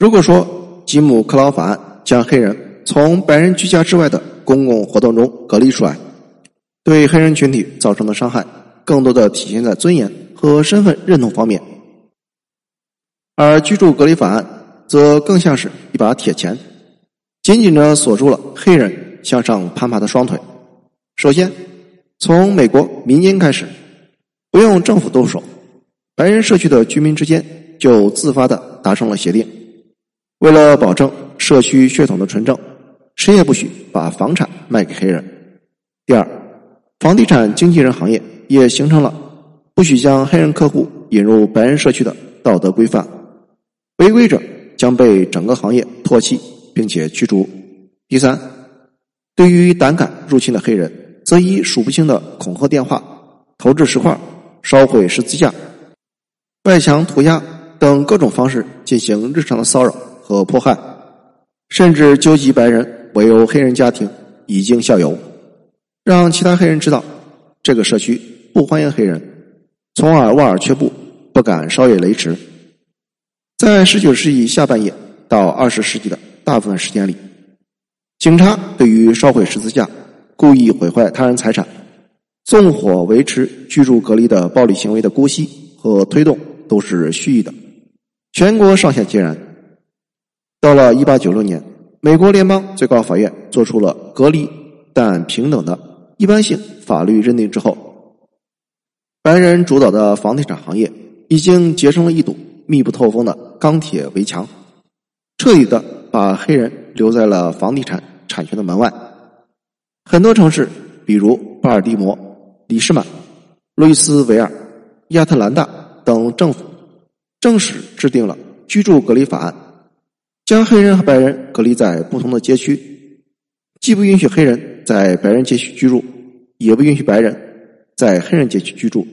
如果说吉姆·克劳法案将黑人从白人居家之外的公共活动中隔离出来，对黑人群体造成的伤害更多的体现在尊严和身份认同方面，而居住隔离法案则更像是一把铁钳，紧紧的锁住了黑人向上攀爬的双腿。首先，从美国民间开始，不用政府动手，白人社区的居民之间就自发的达成了协定。为了保证社区血统的纯正，谁也不许把房产卖给黑人。第二，房地产经纪人行业也形成了不许将黑人客户引入白人社区的道德规范，违规者将被整个行业唾弃并且驱逐。第三，对于胆敢入侵的黑人，则以数不清的恐吓电话、投掷石块、烧毁十字架、外墙涂鸦等各种方式进行日常的骚扰。和迫害，甚至纠集白人围殴黑人家庭，以儆效尤，让其他黑人知道这个社区不欢迎黑人，从而望而却步，不敢稍有雷池。在十九世纪下半叶到二十世纪的大部分时间里，警察对于烧毁十字架、故意毁坏他人财产、纵火维持居住隔离的暴力行为的姑息和推动都是蓄意的，全国上下皆然。到了一八九六年，美国联邦最高法院做出了隔离但平等的一般性法律认定之后，白人主导的房地产行业已经结成了一堵密不透风的钢铁围墙，彻底的把黑人留在了房地产产权的门外。很多城市，比如巴尔的摩、里士满、路易斯维尔、亚特兰大等政府，正式制定了居住隔离法案。将黑人和白人隔离在不同的街区，既不允许黑人在白人街区居住，也不允许白人在黑人街区居住。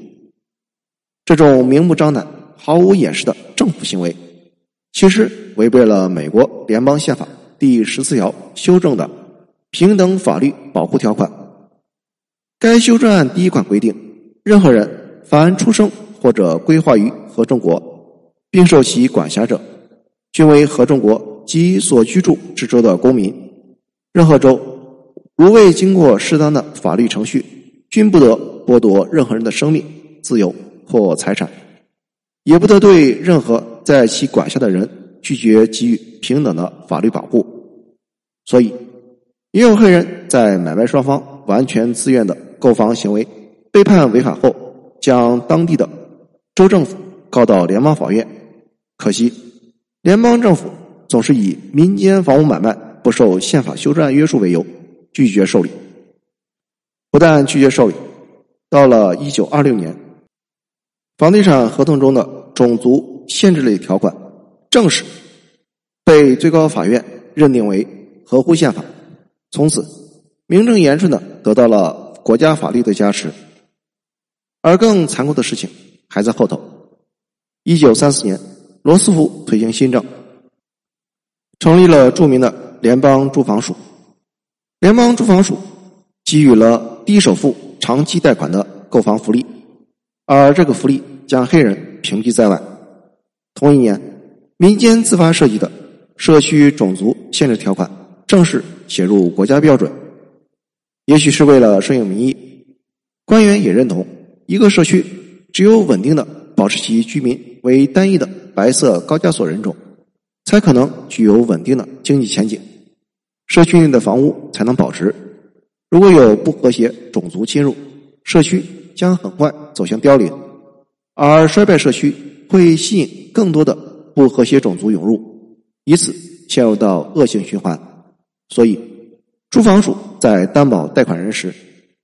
这种明目张胆、毫无掩饰的政府行为，其实违背了美国联邦宪法第十四条修正的平等法律保护条款。该修正案第一款规定，任何人凡出生或者规划于合众国，并受其管辖者。均为合众国及所居住之州的公民。任何州如未经过适当的法律程序，均不得剥夺任何人的生命、自由或财产，也不得对任何在其管辖的人拒绝给予平等的法律保护。所以，也有黑人在买卖双方完全自愿的购房行为被判违法后，将当地的州政府告到联邦法院。可惜。联邦政府总是以民间房屋买卖不受宪法修正案约束为由，拒绝受理。不但拒绝受理，到了一九二六年，房地产合同中的种族限制类条款正式被最高法院认定为合乎宪法，从此名正言顺的得到了国家法律的加持。而更残酷的事情还在后头。一九三四年。罗斯福推行新政，成立了著名的联邦住房署。联邦住房署给予了低首付、长期贷款的购房福利，而这个福利将黑人屏蔽在外。同一年，民间自发设计的社区种族限制条款正式写入国家标准。也许是为了顺应民意，官员也认同，一个社区只有稳定的保持其居民为单一的。白色高加索人种，才可能具有稳定的经济前景，社区内的房屋才能保值。如果有不和谐种族侵入，社区将很快走向凋零，而衰败社区会吸引更多的不和谐种族涌入，以此陷入到恶性循环。所以，住房署在担保贷款人时，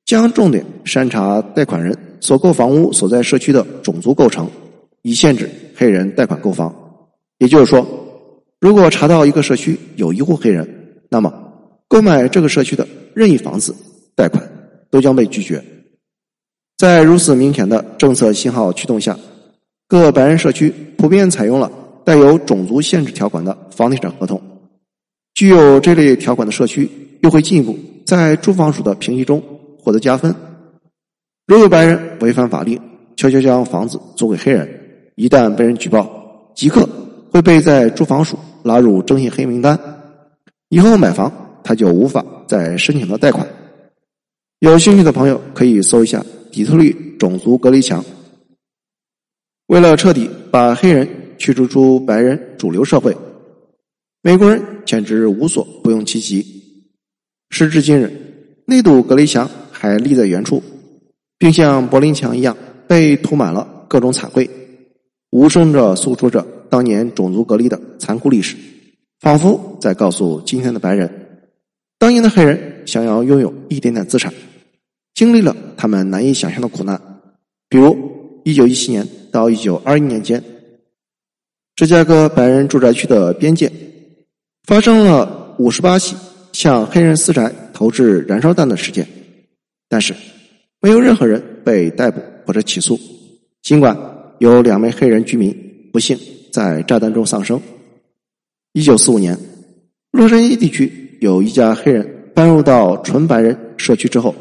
将重点筛查贷款人所购房屋所在社区的种族构成。以限制黑人贷款购房，也就是说，如果查到一个社区有一户黑人，那么购买这个社区的任意房子贷款都将被拒绝。在如此明显的政策信号驱动下，各白人社区普遍采用了带有种族限制条款的房地产合同。具有这类条款的社区又会进一步在住房署的评级中获得加分。如有白人违反法令，悄悄将房子租给黑人。一旦被人举报，即刻会被在住房署拉入征信黑名单，以后买房他就无法再申请到贷款。有兴趣的朋友可以搜一下底特律种族隔离墙。为了彻底把黑人驱逐出白人主流社会，美国人简直无所不用其极。时至今日，那堵隔离墙还立在原处，并像柏林墙一样被涂满了各种彩绘，无声着诉说着当年种族隔离的残酷历史，仿佛在告诉今天的白人：当年的黑人想要拥有一点点资产。经历了他们难以想象的苦难，比如一九一七年到一九二一年间，芝加哥白人住宅区的边界发生了五十八起向黑人私宅投掷燃烧弹的事件，但是没有任何人被逮捕或者起诉。尽管有两名黑人居民不幸在炸弹中丧生。一九四五年，洛杉矶地区有一家黑人搬入到纯白人社区之后。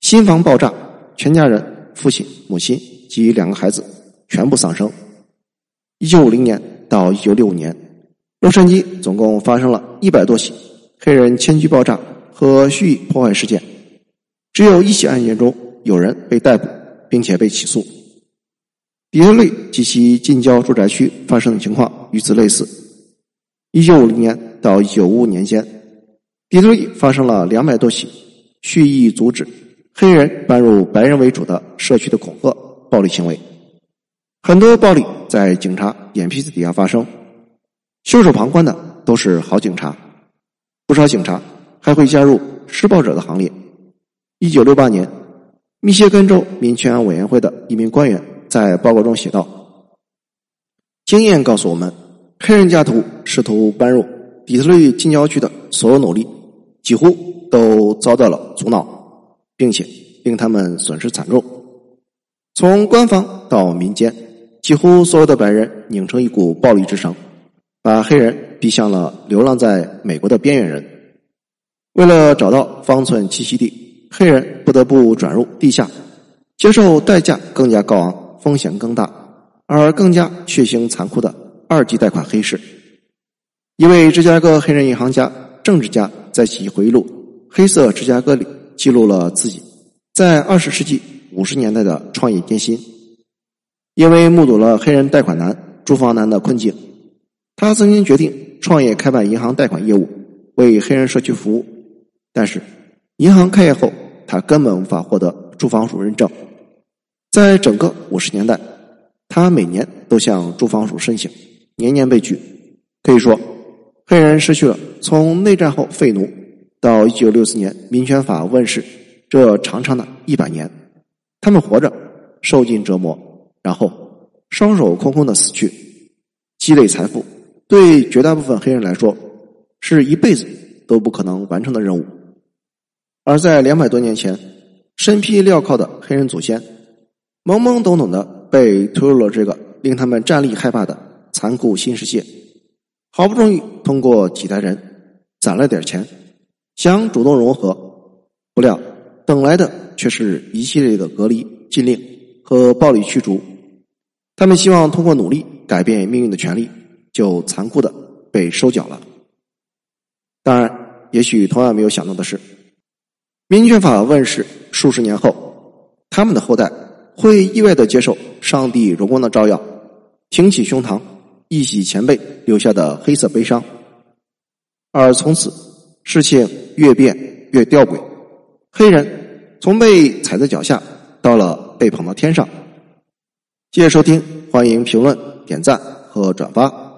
新房爆炸，全家人父亲、母亲及两个孩子全部丧生。一九五零年到一九六五年，洛杉矶总共发生了一百多起黑人迁居爆炸和蓄意破坏事件，只有一起案件中有人被逮捕并且被起诉。底特律及其近郊住宅区发生的情况与此类似。一九五零年到一九五五年间，底特律发生了两百多起蓄意阻止。黑人搬入白人为主的社区的恐吓暴力行为，很多暴力在警察眼皮子底下发生，袖手旁观的都是好警察，不少警察还会加入施暴者的行列。一九六八年，密歇根州民权委员会的一名官员在报告中写道：“经验告诉我们，黑人家徒试图搬入底特律近郊区的所有努力，几乎都遭到了阻挠。”并且令他们损失惨重。从官方到民间，几乎所有的白人拧成一股暴力之绳，把黑人逼向了流浪在美国的边缘人。为了找到方寸栖息地，黑人不得不转入地下，接受代价更加高昂、风险更大而更加血腥残酷的二级贷款黑市。一位芝加哥黑人银行家、政治家在其回忆录《黑色芝加哥》里。记录了自己在二十世纪五十年代的创业艰辛，因为目睹了黑人贷款难、住房难的困境，他曾经决定创业开办银行贷款业务，为黑人社区服务。但是，银行开业后，他根本无法获得住房署认证。在整个五十年代，他每年都向住房署申请，年年被拒。可以说，黑人失去了从内战后废奴。到一九六四年民权法问世，这长长的一百年，他们活着，受尽折磨，然后双手空空的死去。积累财富，对绝大部分黑人来说，是一辈子都不可能完成的任务。而在两百多年前，身披镣铐的黑人祖先，懵懵懂懂的被推入了这个令他们战栗害怕的残酷新世界。好不容易通过几代人攒了点钱。想主动融合，不料等来的却是一系列的隔离、禁令和暴力驱逐。他们希望通过努力改变命运的权利，就残酷的被收缴了。当然，也许同样没有想到的是，民权法问世数十年后，他们的后代会意外的接受上帝荣光的照耀，挺起胸膛，一洗前辈留下的黑色悲伤，而从此。事情越变越吊诡，黑人从被踩在脚下到了被捧到天上。谢谢收听，欢迎评论、点赞和转发。